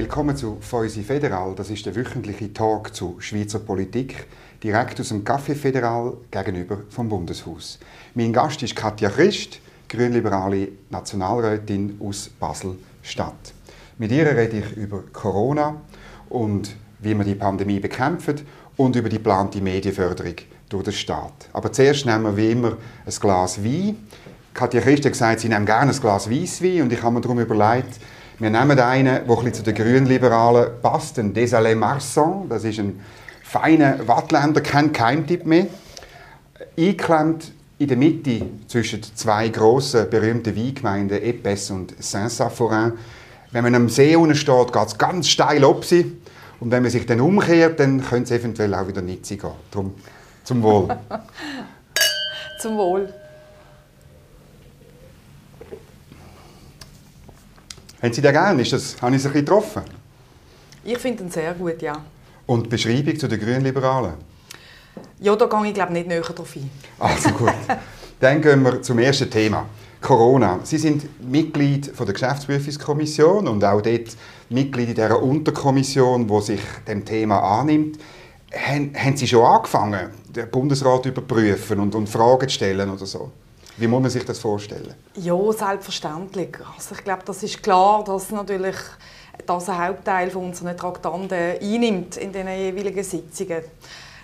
Willkommen zu Feusi Federal. Das ist der wöchentliche Talk zu Schweizer Politik, direkt aus dem Café Federal gegenüber vom Bundeshaus. Mein Gast ist Katja Christ, grünliberale Nationalrätin aus Basel-Stadt. Mit ihr rede ich über Corona und wie man die Pandemie bekämpft und über die geplante Medienförderung durch den Staat. Aber zuerst nehmen wir wie immer ein Glas Wein. Katja Christ hat gesagt, sie nimmt gerne ein Glas Weisswein und ich habe mir darum überlegt, wir nehmen einen, der ein zu den Grünliberalen passt, den Désalé Marsan. Das ist ein feiner Wattländer, kein Keimtipp mehr. Eingeklemmt in der Mitte zwischen zwei grossen, berühmten Weingemeinden Epes und Saint-Saphorin. Wenn man am See unten steht, geht es ganz steil ab. Und wenn man sich dann umkehrt, dann könnte es eventuell auch wieder nicht gehen. Darum zum Wohl. zum Wohl. Haben Sie den gerne? Ist das, habe ich Sie ein bisschen getroffen? Ich finde ihn sehr gut, ja. Und die Beschreibung zu den Grünliberalen? Ja, da gehe ich glaube nicht näher drauf ein. Also gut. Dann gehen wir zum ersten Thema. Corona. Sie sind Mitglied von der Geschäftsprüfungskommission und auch dort Mitglied in dieser Unterkommission, die sich dem Thema annimmt. Haben, haben Sie schon angefangen, den Bundesrat zu überprüfen und, und Fragen zu stellen oder so? Wie muss man sich das vorstellen? Ja, selbstverständlich. Also ich glaube, das ist klar, dass natürlich das ein Hauptteil von unseren Traktanten einnimmt in den jeweiligen Sitzungen.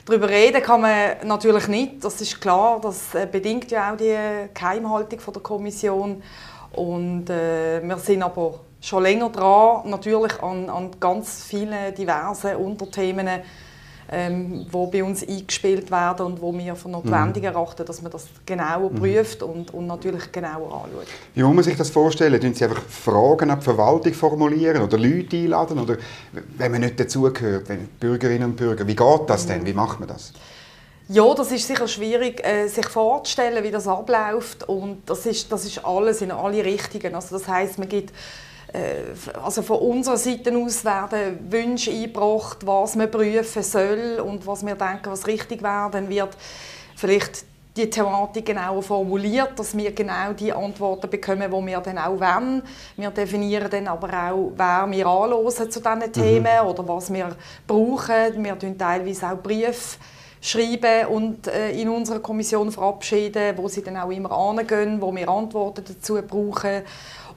Darüber reden kann man natürlich nicht, das ist klar. Das äh, bedingt ja auch die Geheimhaltung der Kommission. Und äh, wir sind aber schon länger dran, natürlich an, an ganz vielen diversen Unterthemen ähm, wo bei uns eingespielt werden und wo wir für notwendig mhm. erachten, dass man das genauer mhm. prüft und, und natürlich genauer anschaut. Wie muss man sich das vorstellen? Tun Sie einfach Fragen an die Verwaltung formulieren oder Leute einladen? Oder wenn man nicht dazugehört, wenn Bürgerinnen und Bürger, wie geht das mhm. denn? Wie macht man das? Ja, das ist sicher schwierig, äh, sich vorzustellen, wie das abläuft. Und das ist, das ist alles in alle Richtungen. Also das heißt, man gibt also von unserer Seite aus werden Wünsche eingebracht, was man prüfen soll und was wir denken, was richtig wäre. Dann wird vielleicht die Thematik genauer formuliert, dass wir genau die Antworten bekommen, die wir dann auch wollen. Wir definieren dann aber auch, wer wir anhören zu diesen mhm. Themen mhm. oder was wir brauchen. Wir schreiben teilweise auch Briefe schreiben und äh, in unserer Kommission verabschieden, wo sie dann auch immer angehen, wo wir Antworten dazu brauchen.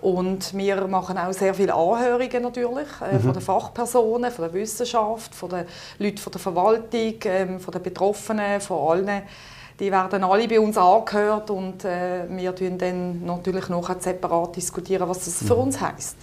Und wir machen auch sehr viele Anhörungen natürlich äh, mhm. von den Fachpersonen, von der Wissenschaft, von den Leuten von der Verwaltung, ähm, von den Betroffenen, von allen. Die werden alle bei uns angehört und äh, wir diskutieren dann natürlich noch separat diskutieren, was das für mhm. uns heißt.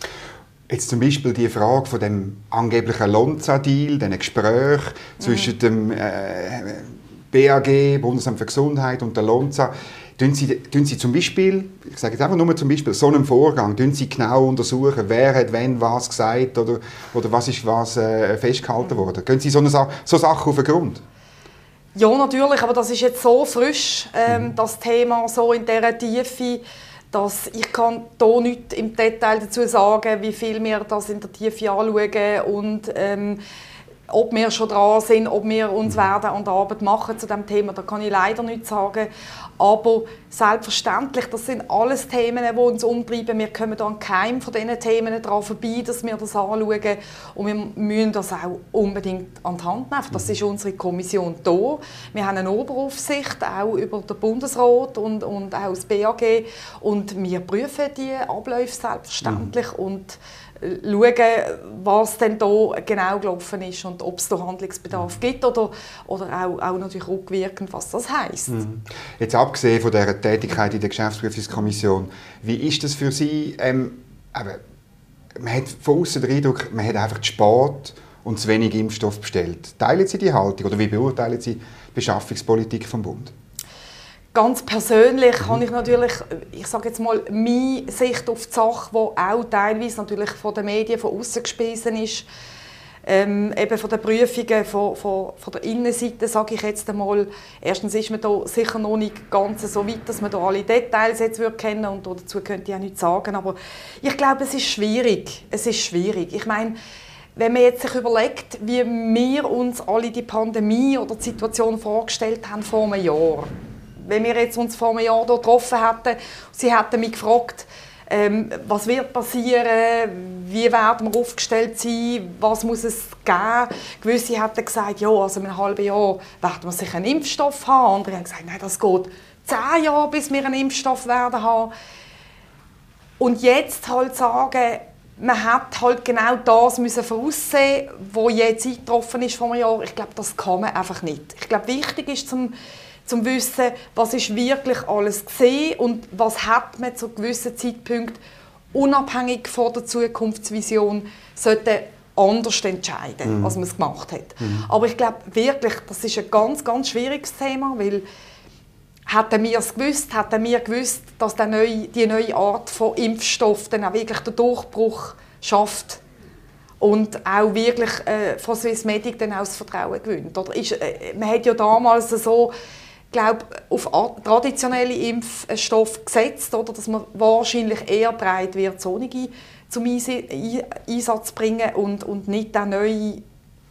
Jetzt zum Beispiel die Frage von dem angeblichen Lonza-Deal, diesen Gespräch mhm. zwischen dem äh, BAG, Bundesamt für Gesundheit und der Lonza. Tun Sie, tun Sie zum Beispiel, ich sage jetzt einfach nur zum Beispiel, so einen Vorgang, tun Sie genau untersuchen, wer hat wenn was gesagt oder, oder was ist was äh, festgehalten worden? Gehen Sie so, eine, so Sachen auf den Grund? Ja, natürlich, aber das ist jetzt so frisch, ähm, mhm. das Thema, so in dieser Tiefe, dass ich kann hier nicht im Detail dazu sagen, wie viel wir das in der Tiefe anschauen und ähm, ob wir schon dran sind, ob wir uns mhm. werden an der Arbeit machen zu dem Thema, da kann ich leider nicht sagen. Aber selbstverständlich, das sind alles Themen, die uns umtreiben. Wir kommen an keinem von diesen Themen daran vorbei, dass wir das anschauen. Und wir müssen das auch unbedingt an die Hand nehmen. Das ist unsere Kommission hier. Wir haben eine Oberaufsicht, auch über den Bundesrat und, und auch das BAG. Und wir prüfen die Abläufe selbstverständlich. Mhm. Und schauen, was denn da genau gelaufen ist und ob es da Handlungsbedarf mhm. gibt oder, oder auch, auch natürlich rückwirkend, was das heisst. Mhm. Jetzt abgesehen von dieser Tätigkeit in der Geschäftsprüfungskommission, wie ist das für Sie? Ähm, eben, man hat von außen den Eindruck, man hat einfach zu spät und zu wenig Impfstoff bestellt. Teilen Sie die Haltung oder wie beurteilen Sie die Beschaffungspolitik vom Bund? Ganz persönlich mhm. habe ich natürlich, ich sage jetzt mal, meine Sicht auf die Sache, die auch teilweise natürlich von den Medien von außen gespeisen ist. Ähm, eben von den Prüfungen von, von, von der Innenseite, sage ich jetzt einmal. Erstens ist man da sicher noch nicht ganz so weit, dass man da alle Details jetzt würde kennen und dazu könnte ich auch nichts sagen. Aber ich glaube, es ist schwierig. Es ist schwierig. Ich meine, wenn man jetzt sich überlegt, wie wir uns alle die Pandemie oder die Situation vorgestellt haben vor einem Jahr, wenn wir jetzt uns vor einem Jahr hier getroffen hätten, sie hätten mich gefragt, ähm, was wird passieren, wie werden wir aufgestellt sein, was muss es geben. Gewisse hatten gesagt, ja, also in einem halben Jahr werden wir sicher einen Impfstoff haben. Andere haben gesagt, nein, das geht zehn Jahre, bis wir einen Impfstoff werden haben. Und jetzt halt sagen, man hat halt genau das müssen voraussehen, was jetzt eingetroffen ist vor einem Jahr. Ich glaube, das kann man einfach nicht. Ich glaube, wichtig ist zum zum wissen, was ist wirklich alles gesehen und was hat man zu gewissen Zeitpunkt unabhängig von der Zukunftsvision sollte anders entscheiden, mhm. als man es gemacht hat. Mhm. Aber ich glaube wirklich, das ist ein ganz, ganz schwieriges Thema, weil hätten wir es gewusst, hätten wir gewusst, dass die neue, die neue Art von Impfstoff dann auch wirklich den Durchbruch schafft und auch wirklich äh, von Swissmedic dann auch das Vertrauen gewinnt. Oder ist, äh, man hat ja damals so glaube, auf traditionelle Impfstoffe gesetzt, oder, dass man wahrscheinlich eher bereit wird, solche zum Einsatz bringen und, und nicht den neuen,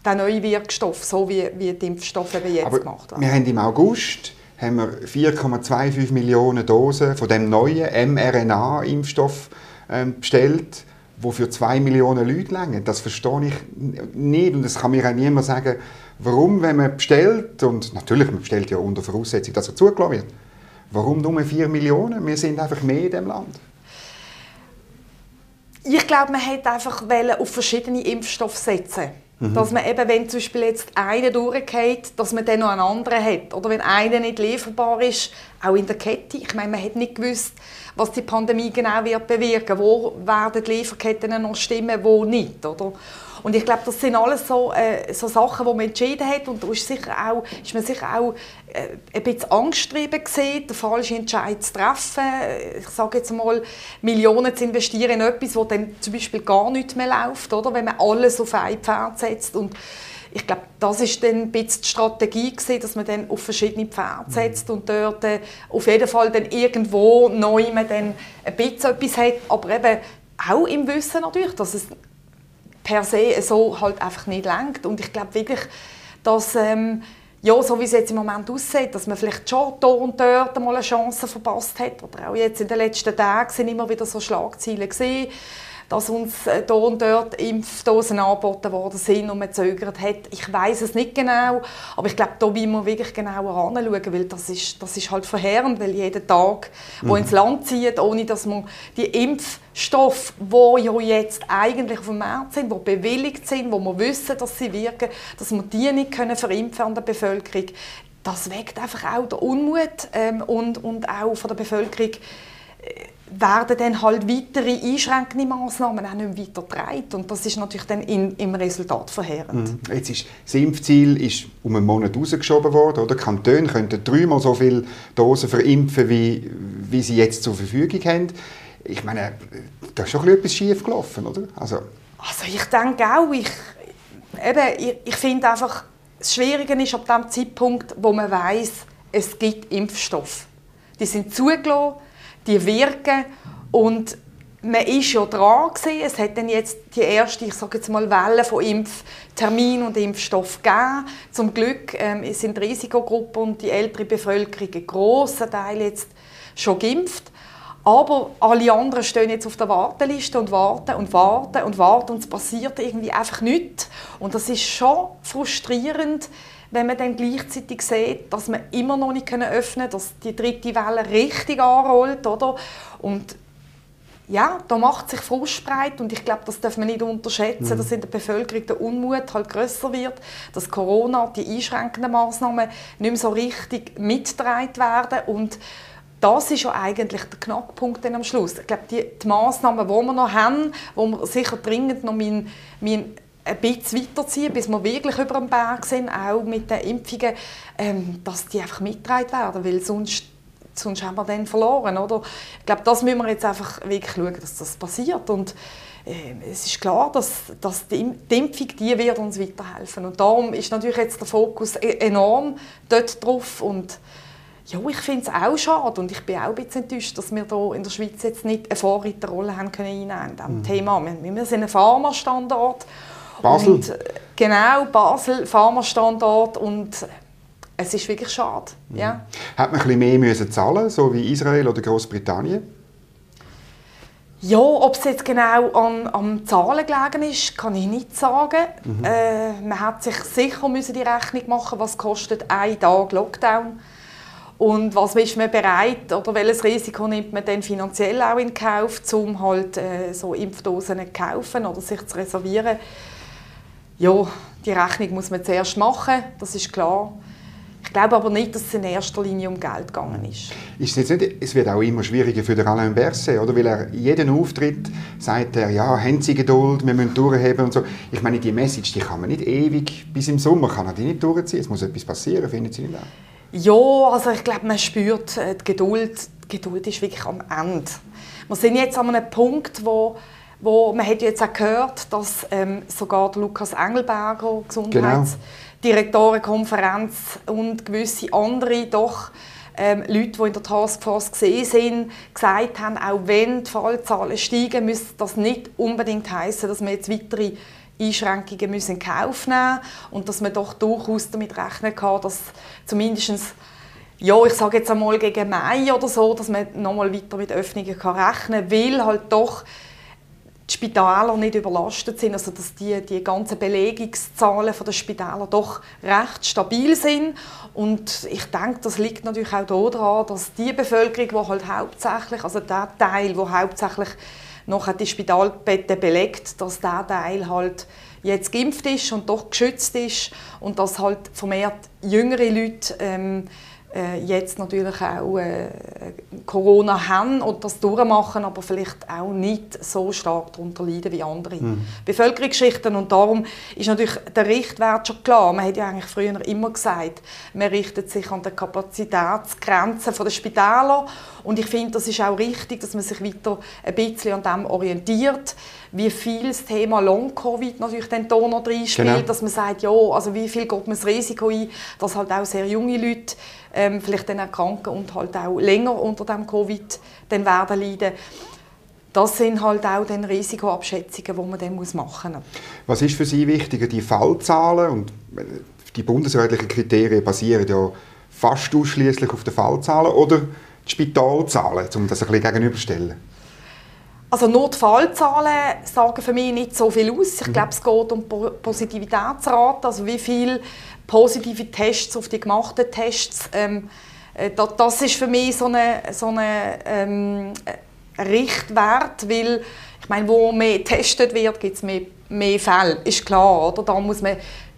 den neuen Wirkstoff, so wie, wie die Impfstoffe jetzt Aber gemacht werden. Wir haben im August haben wir 4,25 Millionen Dosen von dem neuen mRNA-Impfstoff ähm, bestellt, wo für 2 Millionen Leute länger. Das verstehe ich nicht und das kann mir auch niemand sagen, Warum, wenn man bestellt, und natürlich, man bestellt ja unter Voraussetzung, dass er zugelassen wird, warum nur 4 Millionen? Wir sind einfach mehr in diesem Land. Ich glaube, man hätte einfach auf verschiedene Impfstoffe setzen Dass man eben, wenn zum Beispiel jetzt einer durchgeht, dass man dann noch einen anderen hat. Oder wenn einer nicht lieferbar ist, auch in der Kette. Ich meine, man hat nicht gewusst, was die Pandemie genau wird bewirken. Wo werden die Lieferketten noch stimmen, wo nicht. Oder? Und ich glaube, das sind alles so, äh, so Sachen, die man entschieden hat. Und da ist, sicher auch, ist man sicher auch äh, ein bisschen gesehen, den falschen Entscheid zu treffen. Ich sage jetzt mal, Millionen zu investieren in etwas, wo dann zum Beispiel gar nicht mehr läuft, oder? wenn man alles auf ein Pferd setzt. Und ich glaube, das ist dann ein bisschen die Strategie gewesen, dass man dann auf verschiedene Pferde setzt und dort äh, auf jeden Fall dann irgendwo neu man dann ein bisschen etwas hat, aber eben auch im Wissen natürlich, dass es per se so halt einfach nicht lenkt. Und ich glaube wirklich, dass ähm, ja, so wie es jetzt im Moment aussieht, dass man vielleicht schon hier und dort mal eine Chance verpasst hat. Oder auch jetzt in den letzten Tagen sind immer wieder so Schlagzeilen gesehen dass uns hier äh, und dort Impfdosen angeboten worden sind und man zögert hat. Ich weiß es nicht genau, aber ich glaube, da müssen wir wirklich genauer anschauen, weil das ist, das ist halt verheerend, weil jeden Tag, mhm. wo ins Land zieht, ohne dass man die Impfstoffe, die ja jetzt eigentlich auf dem Markt sind, die bewilligt sind, wo wir wissen, dass sie wirken, dass wir die nicht können verimpfen an der Bevölkerung, das weckt einfach auch den Unmut ähm, und, und auch von der Bevölkerung äh, werden dann halt weitere einschränkende Massnahmen auch nicht weiter getragen. Und das ist natürlich dann in, im Resultat verheerend. Mhm. Jetzt ist, das Impfziel ist um einen Monat rausgeschoben worden. Oder? Kantone könnten dreimal so viele Dosen verimpfen, wie, wie sie jetzt zur Verfügung haben. Ich meine, da ist schon etwas schief gelaufen, oder? Also, also ich denke auch, ich, eben, ich, ich finde einfach, das Schwierige ist ab dem Zeitpunkt, wo man weiß, es gibt Impfstoffe. Die sind zugelassen, die wirken und man ist ja dran gewesen. Es hat dann jetzt die erste, ich sage jetzt mal, Welle von Impftermin und Impfstoff gegeben. Zum Glück ähm, sind Risikogruppen und die ältere Bevölkerung ein grosser Teil jetzt schon geimpft. Aber alle anderen stehen jetzt auf der Warteliste und warten und warten und warten und es passiert irgendwie einfach nichts. Und das ist schon frustrierend, wenn man dann gleichzeitig sieht, dass man immer noch nicht öffnen können, dass die dritte Welle richtig anrollt, oder? Und ja, da macht sich Frust breit und ich glaube, das darf man nicht unterschätzen, mhm. dass in der Bevölkerung der Unmut halt größer wird, dass Corona, die einschränkenden Maßnahmen nicht mehr so richtig mitgetragen werden und das ist ja eigentlich der Knackpunkt dann am Schluss. Ich glaube, die, die Massnahmen, die wir noch haben, wo wir sicher dringend noch mein, mein ein bisschen weiterziehen, bis wir wirklich über den Berg sind, auch mit den Impfungen, ähm, dass die einfach mitgetragen werden, weil sonst, sonst haben wir dann verloren. Oder? Ich glaube, das müssen wir jetzt einfach wirklich schauen, dass das passiert. Und äh, es ist klar, dass, dass die, Impfung die wird uns weiterhelfen. Und darum ist natürlich jetzt der Fokus e-, enorm dort drauf. Und ja, ich finde es auch schade und ich bin auch ein bisschen enttäuscht, dass wir hier in der Schweiz jetzt nicht eine Vorreiterrolle haben können einnehmen in diesem mhm. Thema. Wir, wir sind ein Pharmastandort Basel? Und, äh, genau, Basel, Pharmastandort und es ist wirklich schade. Mhm. Ja. Hat man ein bisschen mehr müssen zahlen, so wie Israel oder Großbritannien? Ja, ob es jetzt genau an, an Zahlen gelegen ist, kann ich nicht sagen. Mhm. Äh, man hat sich sicher müssen die Rechnung machen, was kostet ein Tag Lockdown und was ist man bereit oder welches Risiko nimmt man denn finanziell auch in Kauf, um halt äh, so Impfdosen zu kaufen oder sich zu reservieren. Ja, die Rechnung muss man zuerst machen, das ist klar. Ich glaube aber nicht, dass es in erster Linie um Geld gegangen ist. ist es, nicht, es wird auch immer schwieriger für den Alain Berset, oder? Weil er jeden Auftritt sagt er, ja, haben Sie Geduld, wir müssen durchheben und so. Ich meine, die Message, die kann man nicht ewig, bis im Sommer kann er die nicht durchziehen. Es muss etwas passieren, finden Sie nicht auch? Ja, also ich glaube, man spürt äh, die Geduld. Die Geduld ist wirklich am Ende. Wir sind jetzt an einem Punkt, wo wo man hat jetzt auch gehört, dass ähm, sogar Lukas Engelberger, Gesundheits genau und gewisse andere doch ähm, Leute, die in der Taskforce gesehen sind, gesagt haben, auch wenn die Fallzahlen steigen, müsste das nicht unbedingt heißen, dass wir jetzt weitere Einschränkungen müssen in Kauf nehmen und dass man doch durchaus damit rechnen kann, dass zumindest ja, ich sage jetzt einmal gegen Mai oder so, dass man nochmal weiter mit Öffnungen kann rechnen kann, weil halt doch die Spitäler nicht überlastet sind, also dass die, die ganzen Belegungszahlen der Spitäler doch recht stabil sind. Und ich denke, das liegt natürlich auch daran, dass die Bevölkerung, die halt hauptsächlich, also der Teil, der hauptsächlich noch die Spitalbetten belegt, dass der Teil halt jetzt geimpft ist und doch geschützt ist und dass halt vermehrt jüngere Leute ähm, äh, jetzt natürlich auch äh, Corona haben und das durchmachen, aber vielleicht auch nicht so stark darunter leiden wie andere mhm. Bevölkerungsschichten. Und darum ist natürlich der Richtwert schon klar. Man hat ja eigentlich früher immer gesagt, man richtet sich an die Kapazitätsgrenzen der Spitäler. Und ich finde, das ist auch richtig, dass man sich weiter ein bisschen an dem orientiert wie viel das Thema Long-Covid natürlich den Ton noch reinspielt, genau. dass man sagt, ja, also wie viel geht man das Risiko ein, dass halt auch sehr junge Leute ähm, vielleicht dann erkranken und halt auch länger unter dem Covid dann werden leiden. Das sind halt auch dann Risikoabschätzungen, die man dann machen muss. Was ist für Sie wichtiger, die Fallzahlen und die bundesrätlichen Kriterien basieren ja fast ausschließlich auf den Fallzahlen oder Spitalzahlen, um das ein bisschen gegenüberstellen? Also nur die Fallzahlen sagen für mich nicht so viel aus. Ich mhm. glaube, es geht um Positivitätsrate, also wie viele positive Tests auf die gemachten Tests. Ähm, äh, das ist für mich so ein so eine ähm, Richtwert, weil ich meine, wo mehr getestet wird, gibt es mehr, mehr Fälle, ist klar, oder? Da muss man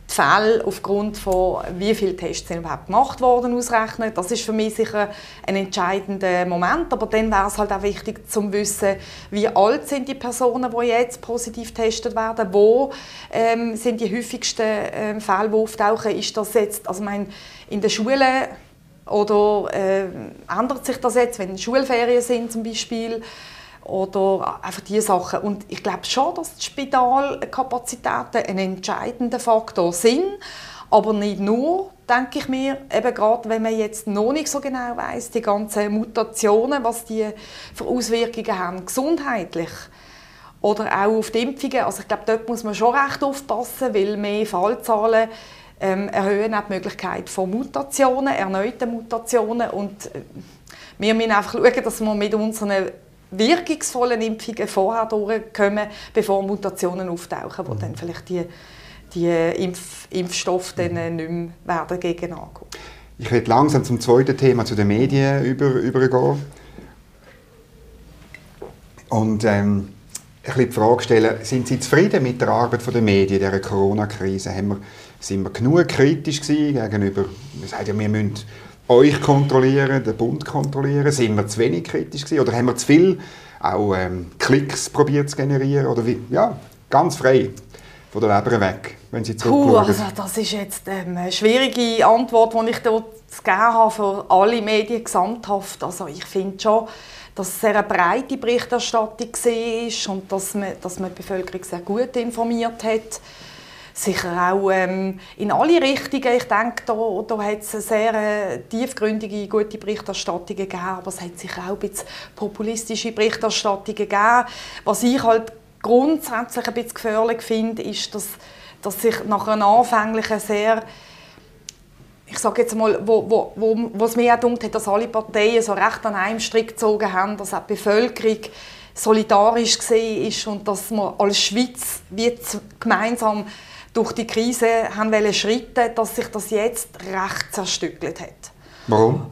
die Fälle aufgrund von wie viele Tests sind überhaupt gemacht worden ausrechnen. Das ist für mich sicher ein entscheidender Moment. Aber dann wäre es halt auch wichtig zu wissen, wie alt sind die Personen, die jetzt positiv getestet werden, wo ähm, sind die häufigsten ähm, Fälle, die auftauchen. Ist das jetzt, also mein, in den Schulen oder äh, ändert sich das jetzt, wenn Schulferien sind zum Beispiel? Oder einfach diese Sachen. Und ich glaube schon, dass die Spitalkapazitäten ein entscheidender Faktor sind, aber nicht nur, denke ich mir, eben gerade wenn man jetzt noch nicht so genau weiß, die ganzen Mutationen, was die für Auswirkungen haben, gesundheitlich oder auch auf die Impfungen. Also ich glaube, dort muss man schon recht aufpassen, weil mehr Fallzahlen ähm, erhöhen auch die Möglichkeit von Mutationen, erneuten Mutationen und äh, wir müssen einfach schauen, dass wir mit unseren wirkungsvollen Impfungen vorher durchkommen, bevor Mutationen auftauchen, wo mhm. dann vielleicht die, die Impf Impfstoffe dann mhm. nicht mehr werden gegen angehen. Ich werde langsam zum zweiten Thema, zu den Medien über, übergehen. Und ähm, ein bisschen die Frage stellen, sind Sie zufrieden mit der Arbeit der Medien in dieser Corona-Krise? Sind wir genug kritisch gegenüber, wir sagen ja, wir müssen euch kontrollieren, den Bund kontrollieren? Sind wir zu wenig kritisch gewesen? Oder haben wir zu viel auch ähm, Klicks probiert zu generieren? Oder wie? Ja, ganz frei von der Leber weg, wenn Sie zurückschauen. also das ist jetzt ähm, eine schwierige Antwort, die ich dort zu geben habe für alle Medien gesamthaft. Also ich finde schon, dass es eine breite Berichterstattung war und dass man, dass man die Bevölkerung sehr gut informiert hat sicher auch ähm, in alle Richtungen. Ich denke, da, da hat es eine sehr äh, tiefgründige, gute Berichterstattung gegeben, aber es hat sicher auch ein bisschen populistische Berichterstattung gegeben. Was ich halt grundsätzlich ein bisschen gefährlich finde, ist, dass, dass sich nach einer anfänglichen sehr ich sage jetzt mal, wo, wo, wo, was mir auch dunkt hat, dass alle Parteien so recht an einem Strick gezogen haben, dass auch die Bevölkerung solidarisch ist und dass wir als Schweiz wie gemeinsam durch die Krise haben wollen schritten, dass sich das jetzt recht zerstückelt hat. Warum?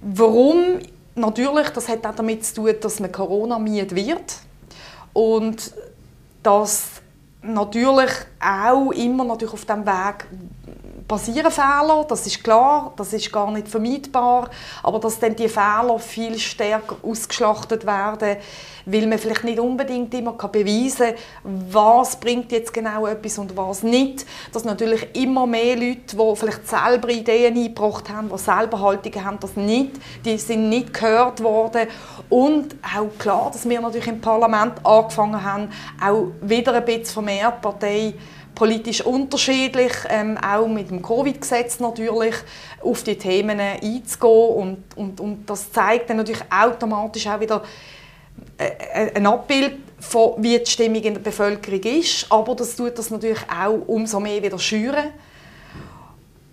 Warum? Natürlich, das hat auch damit zu tun, dass man Corona miet wird und dass natürlich auch immer natürlich auf dem Weg passieren Fehler, das ist klar, das ist gar nicht vermeidbar, aber dass dann die Fehler viel stärker ausgeschlachtet werden, weil man vielleicht nicht unbedingt immer beweisen kann, was bringt jetzt genau etwas und was nicht. Dass natürlich immer mehr Leute, die vielleicht selber Ideen eingebracht haben, die selber Haltungen haben, das nicht, die sind nicht gehört worden und auch klar, dass wir natürlich im Parlament angefangen haben, auch wieder ein bisschen vermehrt Partei politisch unterschiedlich, ähm, auch mit dem Covid-Gesetz natürlich, auf die Themen einzugehen. Und, und, und das zeigt dann natürlich automatisch auch wieder äh, äh, ein Abbild von wie die Stimmung in der Bevölkerung ist, aber das tut das natürlich auch umso mehr wieder schüren.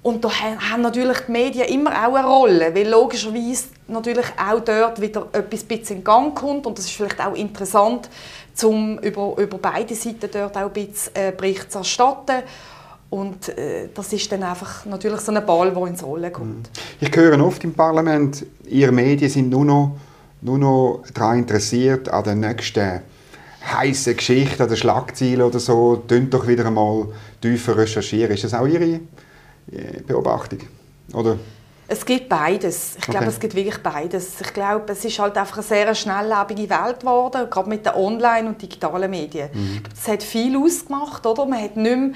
Und da haben natürlich die Medien immer auch eine Rolle, weil logischerweise natürlich auch dort wieder etwas in Gang kommt und das ist vielleicht auch interessant, um über, über beide Seiten dort auch ein bisschen äh, Bericht zu erstatten. Und äh, das ist dann einfach natürlich so ein Ball, der ins Rollen kommt. Mhm. Ich höre oft im Parlament, Ihre Medien sind nur noch, nur noch daran interessiert, an den nächsten heißen Geschichten, an den Schlagzeilen oder so. Tönt doch wieder einmal tiefer recherchieren. Ist das auch Ihre äh, Beobachtung? Oder? Es gibt beides. Ich glaube, okay. es gibt wirklich beides. Ich glaube, es ist halt einfach eine sehr schnelllebige Welt geworden, gerade mit den Online- und digitalen Medien. Mhm. Es hat viel ausgemacht, oder? Man hat nicht mehr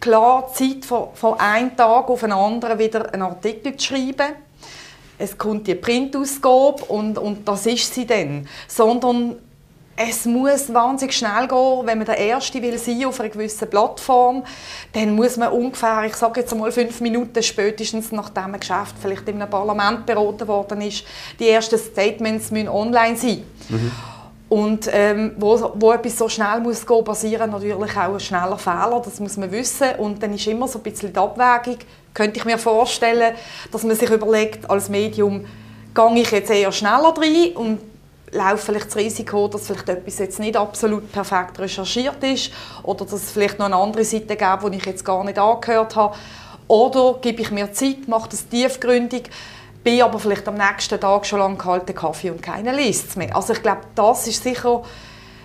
klar Zeit, von, von einem Tag auf den anderen wieder einen Artikel zu schreiben. Es kommt die Printausgabe und, und das ist sie dann. Sondern es muss wahnsinnig schnell gehen, wenn man der Erste will sein auf einer gewissen Plattform, dann muss man ungefähr, ich sage jetzt mal fünf Minuten spätestens nachdem ein Geschäft vielleicht in einem Parlament beraten worden ist, die ersten Statements müssen online sein. Mhm. Und ähm, wo, wo etwas so schnell muss gehen, passieren natürlich auch ein schneller Fehler, das muss man wissen. Und dann ist immer so ein bisschen die Abwägung, könnte ich mir vorstellen, dass man sich überlegt, als Medium, gehe ich jetzt eher schneller rein und laufe vielleicht das Risiko, dass vielleicht etwas jetzt nicht absolut perfekt recherchiert ist oder dass es vielleicht noch eine andere Seite gibt, die ich jetzt gar nicht angehört habe. Oder gebe ich mir Zeit, mache das tiefgründig, bin aber vielleicht am nächsten Tag schon lange kalten Kaffee und keine liest mehr. Also ich glaube, das ist sicher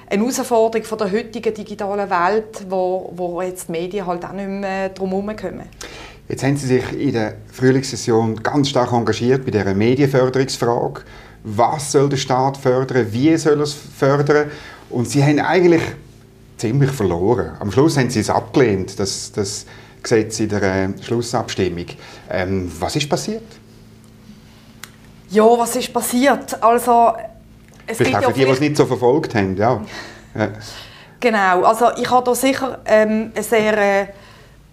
eine Herausforderung von der heutigen digitalen Welt, wo, wo jetzt die Medien halt auch nicht mehr drum herum kommen. Jetzt haben Sie sich in der Frühlingssession ganz stark engagiert bei dieser Medienförderungsfrage was soll der Staat fördern, wie soll er es fördern. Und sie haben eigentlich ziemlich verloren. Am Schluss haben sie es abgelehnt, das, das Gesetz in der äh, Schlussabstimmung. Ähm, was ist passiert? Ja, was ist passiert? Also, es vielleicht auch für die, die es nicht so verfolgt haben. Ja. Genau, also ich habe da sicher ähm, eine sehr äh,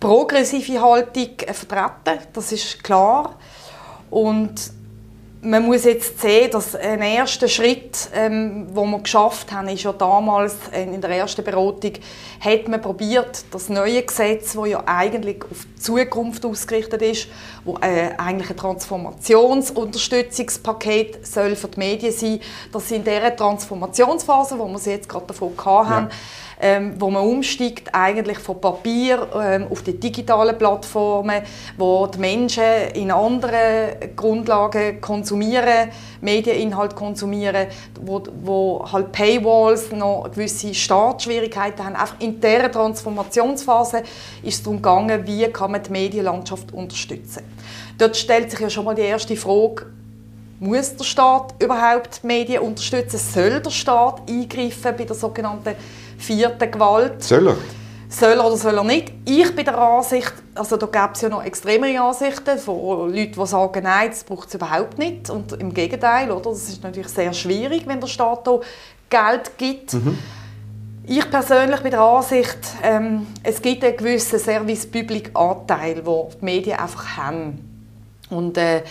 progressive Haltung äh, vertreten, das ist klar. Und man muss jetzt sehen, dass ein erster Schritt, ähm, wo wir geschafft haben, ist ja damals äh, in der ersten Beratung, hat man probiert, das neue Gesetz, das ja eigentlich auf die Zukunft ausgerichtet ist, wo äh, eigentlich ein Transformationsunterstützungspaket soll für die Medien sein, dass in dieser Transformationsphase, wo wir sie jetzt gerade davon hatten, ja ähm, wo man umsteigt eigentlich von Papier ähm, auf die digitalen Plattformen, wo die Menschen in anderen Grundlagen konsumieren, Medieninhalt konsumieren, wo, wo halt Paywalls noch gewisse Startschwierigkeiten haben. Einfach in dieser Transformationsphase ist es darum gegangen, wie kann man die Medienlandschaft unterstützen. Dort stellt sich ja schon mal die erste Frage, muss der Staat überhaupt Medien unterstützen? Soll der Staat eingreifen bei der sogenannten vierten Gewalt. Soll er? Soll er oder soll er nicht? Ich bin der Ansicht, also da gibt es ja noch extremere Ansichten von Leuten, die sagen, nein, das braucht es überhaupt nicht. Und im Gegenteil, oder? das ist natürlich sehr schwierig, wenn der Staat da Geld gibt. Mhm. Ich persönlich bin der Ansicht, ähm, es gibt einen gewissen Service-Public-Anteil, den die Medien einfach haben. Und äh,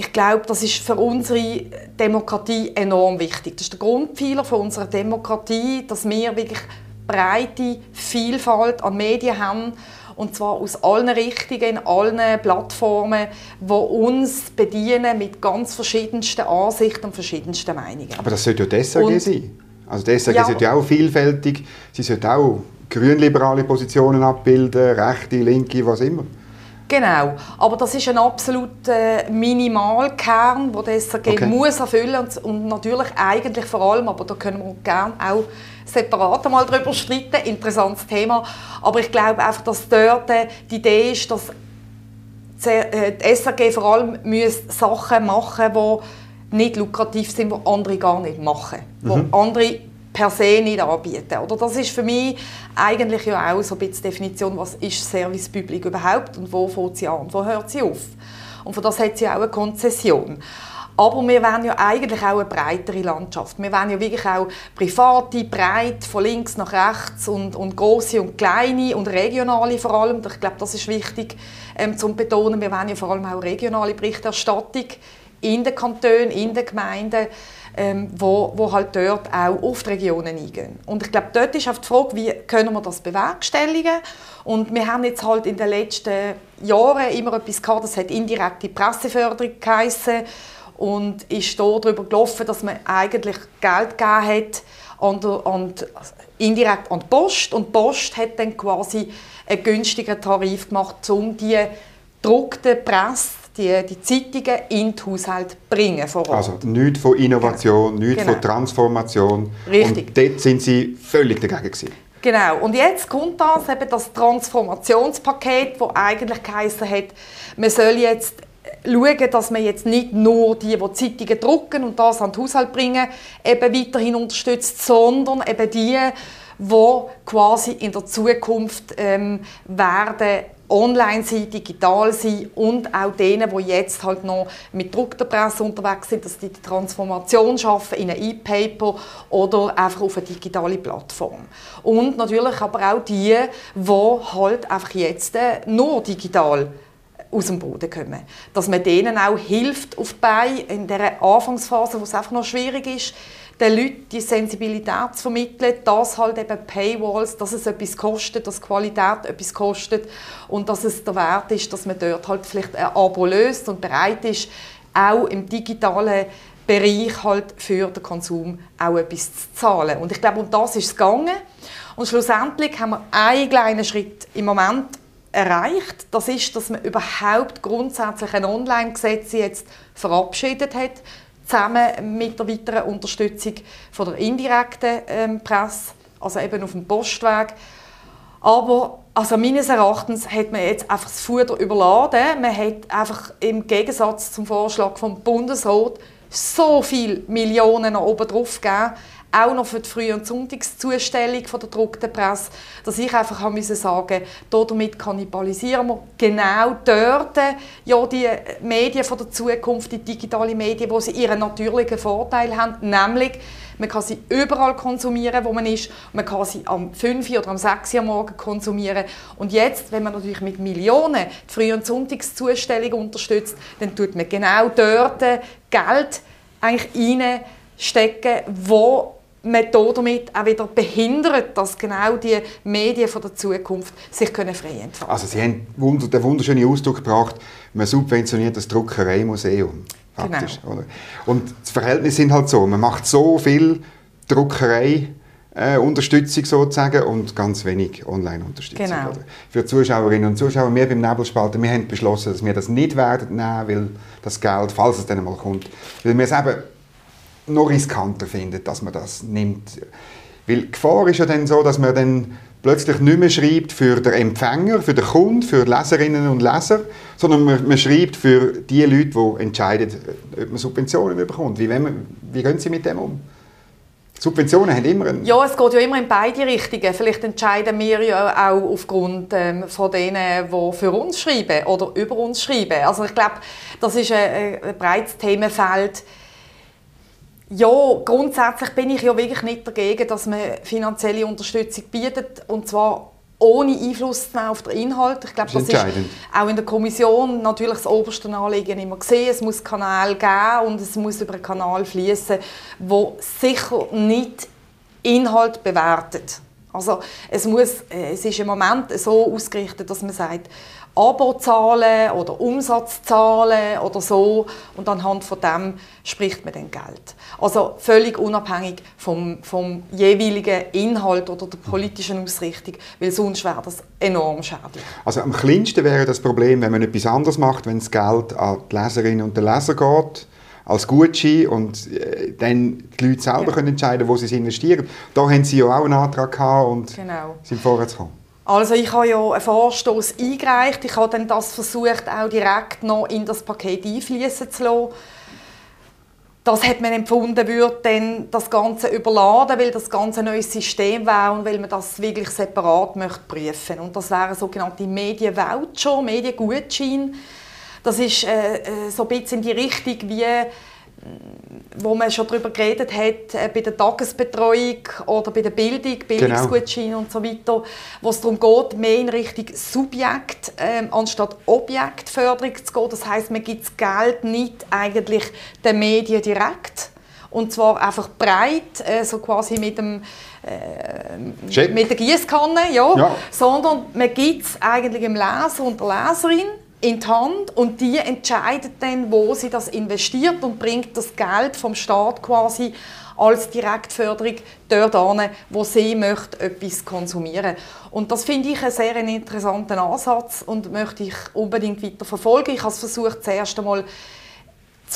ich glaube, das ist für unsere Demokratie enorm wichtig. Das ist der Grundpfeiler für unserer Demokratie, dass wir wirklich breite Vielfalt an Medien haben Und zwar aus allen Richtungen, in allen Plattformen, die uns bedienen mit ganz verschiedensten Ansichten und verschiedensten Meinungen. Aber das sollte ja die SRG und, sein. Also die SRG ja, sollte ja auch vielfältig, sie sollte auch grünliberale Positionen abbilden, rechte, linke, was immer. Genau, aber das ist ein absoluter Minimalkern, den der SRG okay. muss erfüllen muss. und natürlich eigentlich vor allem, aber da können wir gerne auch separat einmal darüber streiten, interessantes Thema, aber ich glaube einfach, dass dort die Idee ist, dass äh, die SRG vor allem Sachen machen muss, die nicht lukrativ sind, die andere gar nicht machen, mhm. wo andere per se nicht anbieten. Oder das ist für mich eigentlich ja auch so ein bisschen die Definition, was ist Service überhaupt und wo fängt sie an wo hört sie auf. Und für das hat sie auch eine Konzession. Aber wir wollen ja eigentlich auch eine breitere Landschaft. Wir wollen ja wirklich auch private, breit, von links nach rechts und, und große und kleine und regionale vor allem. Ich glaube, das ist wichtig ähm, zu betonen. Wir wollen ja vor allem auch regionale Berichterstattung in den Kantonen, in den Gemeinden ähm, wo, wo halt dort auch auf die Regionen eingehen. Und ich glaube, dort ist auch die Frage, wie können wir das bewerkstelligen? Und wir haben jetzt halt in den letzten Jahren immer etwas gehabt, das hat indirekte Presseförderung geheissen und ist da darüber gelaufen, dass man eigentlich Geld gegeben hat an der, an indirekt an die Post und die Post hat dann quasi einen günstigen Tarif gemacht, um die gedruckte Presse die, die Zeitungen in den Haushalt bringen vor Ort. Also nichts von Innovation, genau. nichts genau. von Transformation. Richtig. Und dort sind Sie völlig dagegen gewesen. Genau. Und jetzt kommt das, eben das Transformationspaket, das eigentlich geheißen hat, man soll jetzt schauen, dass man jetzt nicht nur die, die Zeitungen drucken und das an den Haushalt bringen, eben weiterhin unterstützt, sondern eben die, die quasi in der Zukunft ähm, werden online sein, digital sein und auch denen, die jetzt halt noch mit druckter Presse unterwegs sind, dass die die Transformation schaffen in ein E-Paper oder einfach auf eine digitale Plattform. Und natürlich aber auch die, die halt einfach jetzt äh, nur digital aus dem Boden kommen. Dass man denen auch hilft auf die Beine in dieser Anfangsphase, wo es einfach noch schwierig ist, den Leuten die Sensibilität zu vermitteln, dass halt eben Paywalls, dass es etwas kostet, dass Qualität etwas kostet und dass es der Wert ist, dass man dort halt vielleicht ein Abo löst und bereit ist, auch im digitalen Bereich halt für den Konsum auch etwas zu zahlen. Und ich glaube, um das ist es gegangen. Und schlussendlich haben wir einen kleinen Schritt im Moment erreicht. Das ist, dass man überhaupt grundsätzlich ein Online-Gesetz jetzt verabschiedet hat zusammen mit der weiteren Unterstützung von der indirekten ähm, Presse, also eben auf dem Postweg. Aber also meines Erachtens hat man jetzt einfach das Fuder überladen. Man hat einfach im Gegensatz zum Vorschlag vom Bundesrat so viele Millionen oben drauf gegeben, auch noch für die Früh- und Sonntagszustellung von der gedruckten Presse, dass ich einfach haben müssen sagen, damit kannibalisieren wir genau dort ja die Medien von der Zukunft, die digitalen Medien, wo sie ihren natürlichen Vorteil haben, nämlich man kann sie überall konsumieren, wo man ist. Man kann sie am 5 oder am 6 Uhr morgen konsumieren. Und jetzt, wenn man natürlich mit Millionen die Früh- und Sonntagszustellung unterstützt, dann tut man genau dort Geld eigentlich reinstecken, wo man damit auch wieder behindert, dass genau die Medien von der Zukunft sich können frei entfalten Also Sie haben den wunderschönen Ausdruck gebracht, man subventioniert das Druckereimuseum. Faktisch, genau. Oder? Und das Verhältnis sind halt so, man macht so viel Druckerei, äh, Unterstützung sozusagen und ganz wenig Online-Unterstützung. Genau. Für Zuschauerinnen und Zuschauer, wir beim Nebelspalter, wir haben beschlossen, dass wir das nicht werden nehmen, weil das Geld, falls es dann mal kommt, weil wir es eben noch riskanter findet, dass man das nimmt. Weil die Gefahr ist ja dann so, dass man dann plötzlich nicht mehr schreibt für den Empfänger, für den Kunden, für Leserinnen und Leser, sondern man, man schreibt für die Leute, die entscheiden, ob man Subventionen bekommt. Wie, man, wie gehen Sie mit dem um? Subventionen haben immer einen... Ja, es geht ja immer in beide Richtungen. Vielleicht entscheiden wir ja auch aufgrund ähm, von denen, die für uns schreiben oder über uns schreiben. Also ich glaube, das ist ein, ein breites Themenfeld, ja, grundsätzlich bin ich ja wirklich nicht dagegen, dass man finanzielle Unterstützung bietet und zwar ohne Einfluss auf den Inhalt. Ich glaube, das, das ist auch in der Kommission natürlich das oberste Anliegen immer gesehen. Es muss Kanal geben und es muss über einen Kanal fließen, wo sicher nicht Inhalt bewertet. Also es, muss, äh, es ist im Moment so ausgerichtet, dass man sagt, Abozahlen oder Umsatzzahlen oder so und anhand von dem spricht man dann Geld. Also völlig unabhängig vom, vom jeweiligen Inhalt oder der politischen Ausrichtung, weil sonst wäre das enorm schädlich. Also am kleinsten wäre das Problem, wenn man etwas anderes macht, wenn das Geld an die Leserinnen und den Leser geht als Gutschein und äh, dann die Leute selber ja. können entscheiden, wo sie es investieren. Da haben Sie ja auch einen Antrag gehabt und genau. sind vorwärts gekommen. Also ich habe ja einen Vorstoß eingereicht. Ich habe dann das versucht, auch direkt noch in das Paket einfließen zu lassen. Das hat man empfunden, würde dann das Ganze überladen, weil das ganze ein neues System wäre und weil man das wirklich separat möchte prüfen. Und das wäre sogenannte Medienvoucher, Mediengutschein. Das ist äh, äh, so ein bisschen in die Richtung wie wo man schon darüber geredet hat, äh, bei der Tagesbetreuung oder bei der Bildung, Bildungsgutschein genau. und so weiter, wo es darum geht, mehr in Richtung Subjekt ähm, anstatt Objektförderung zu gehen. Das heißt, man gibt das Geld nicht eigentlich den Medien direkt, und zwar einfach breit, äh, so quasi mit dem äh, mit der Gießkanne, ja, ja. sondern man gibt es eigentlich dem Leser und der Leserin in die Hand und die entscheidet dann, wo sie das investiert und bringt das Geld vom Staat quasi als Direktförderung dort an, wo sie möchte etwas konsumieren. Und das finde ich einen sehr interessanten Ansatz und möchte ich unbedingt weiter verfolgen. Ich habe es versucht, zuerst einmal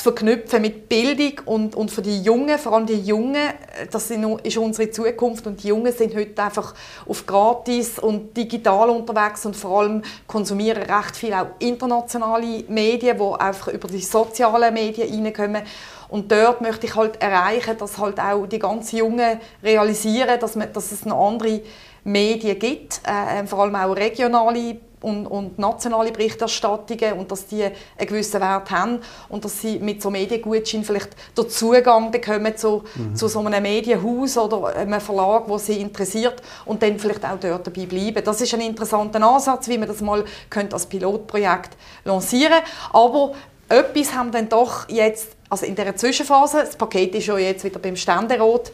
verknüpfen mit Bildung und, und für die Jungen, vor allem die Jungen, das ist unsere Zukunft und die Jungen sind heute einfach auf gratis und digital unterwegs und vor allem konsumieren recht viel auch internationale Medien, die einfach über die sozialen Medien reinkommen. Und dort möchte ich halt erreichen, dass halt auch die ganz Jungen realisieren, dass, man, dass es noch andere Medien gibt, äh, vor allem auch regionale und, und, nationale Berichterstattungen und dass die einen gewissen Wert haben und dass sie mit so Mediengutschein vielleicht den Zugang bekommen zu, mhm. zu so einem Medienhaus oder einem Verlag, wo sie interessiert und dann vielleicht auch dort dabei bleiben. Das ist ein interessanter Ansatz, wie man das mal könnte als Pilotprojekt lancieren könnte. Aber etwas haben dann doch jetzt, also in der Zwischenphase, das Paket ist ja jetzt wieder beim Ständerat,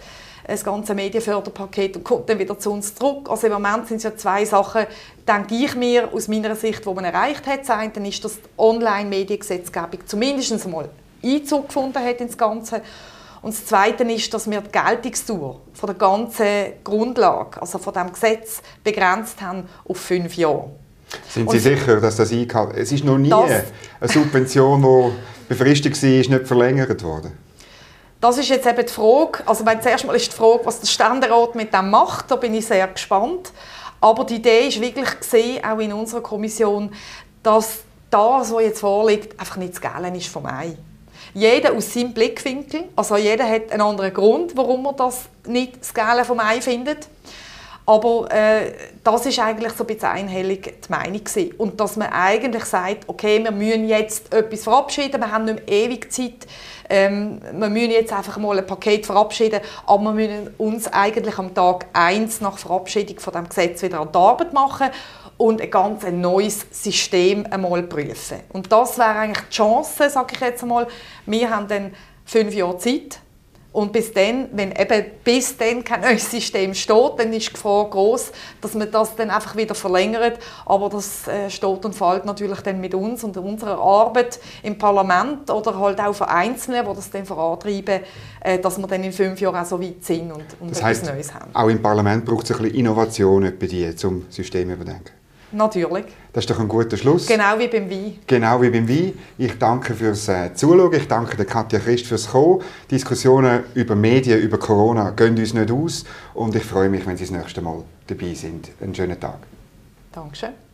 das ganze Medienförderpaket und kommt dann wieder zu uns zurück. Also im Moment sind es ja zwei Sachen, denke ich mir, aus meiner Sicht, die man erreicht hat. Das eine ist, dass die Online-Mediengesetzgebung zumindest einmal Einzug gefunden hat ins Ganze. Und das Zweite ist, dass wir die Geltungsdauer von der ganzen Grundlage, also von dem Gesetz, begrenzt haben auf fünf Jahre. Sind Sie und sicher, dass das eingehalten Es ist noch nie eine Subvention, die befristet war, nicht verlängert worden? Das ist jetzt eben die Frage. Also meine, zuerst mal ist die Frage, was der Ständerat mit dem macht. Da bin ich sehr gespannt. Aber die Idee ist wirklich gesehen, auch in unserer Kommission, dass das, was jetzt vorliegt, einfach nicht zu Gellen ist vom Ei. Jeder aus seinem Blickwinkel, also jeder hat einen anderen Grund, warum er das nicht das Gellen vom Ei findet. Aber äh, das ist eigentlich so ein bisschen einhellig die Meinung gewesen. Und dass man eigentlich sagt, okay, wir müssen jetzt etwas verabschieden, wir haben nicht mehr ewig Zeit, ähm, wir müssen jetzt einfach mal ein Paket verabschieden, aber wir müssen uns eigentlich am Tag 1 nach Verabschiedung von dem Gesetz wieder an die Arbeit machen und ein ganz neues System einmal prüfen. Und das wäre eigentlich die Chance, sage ich jetzt einmal. Wir haben dann fünf Jahre Zeit, und bis dann, wenn eben bis dann kein neues System steht, dann ist die Gefahr groß, dass man das dann einfach wieder verlängert. Aber das äh, steht und fällt natürlich dann mit uns und unserer Arbeit im Parlament oder halt auch von Einzelnen, die das dann vorantreiben, äh, dass wir dann in fünf Jahren auch so weit sind und, und das etwas Neues haben. Auch im Parlament braucht es ein bisschen Innovation bei dir, zum System zu überdenken. Natürlich. Das ist doch ein guter Schluss. Genau wie beim Wein. Genau wie beim Wein. Ich danke fürs äh, Zuschauen. Ich danke der Katja Christ fürs Kommen. Diskussionen über Medien, über Corona gehen uns nicht aus. Und ich freue mich, wenn Sie das nächste Mal dabei sind. Einen schönen Tag. Dankeschön.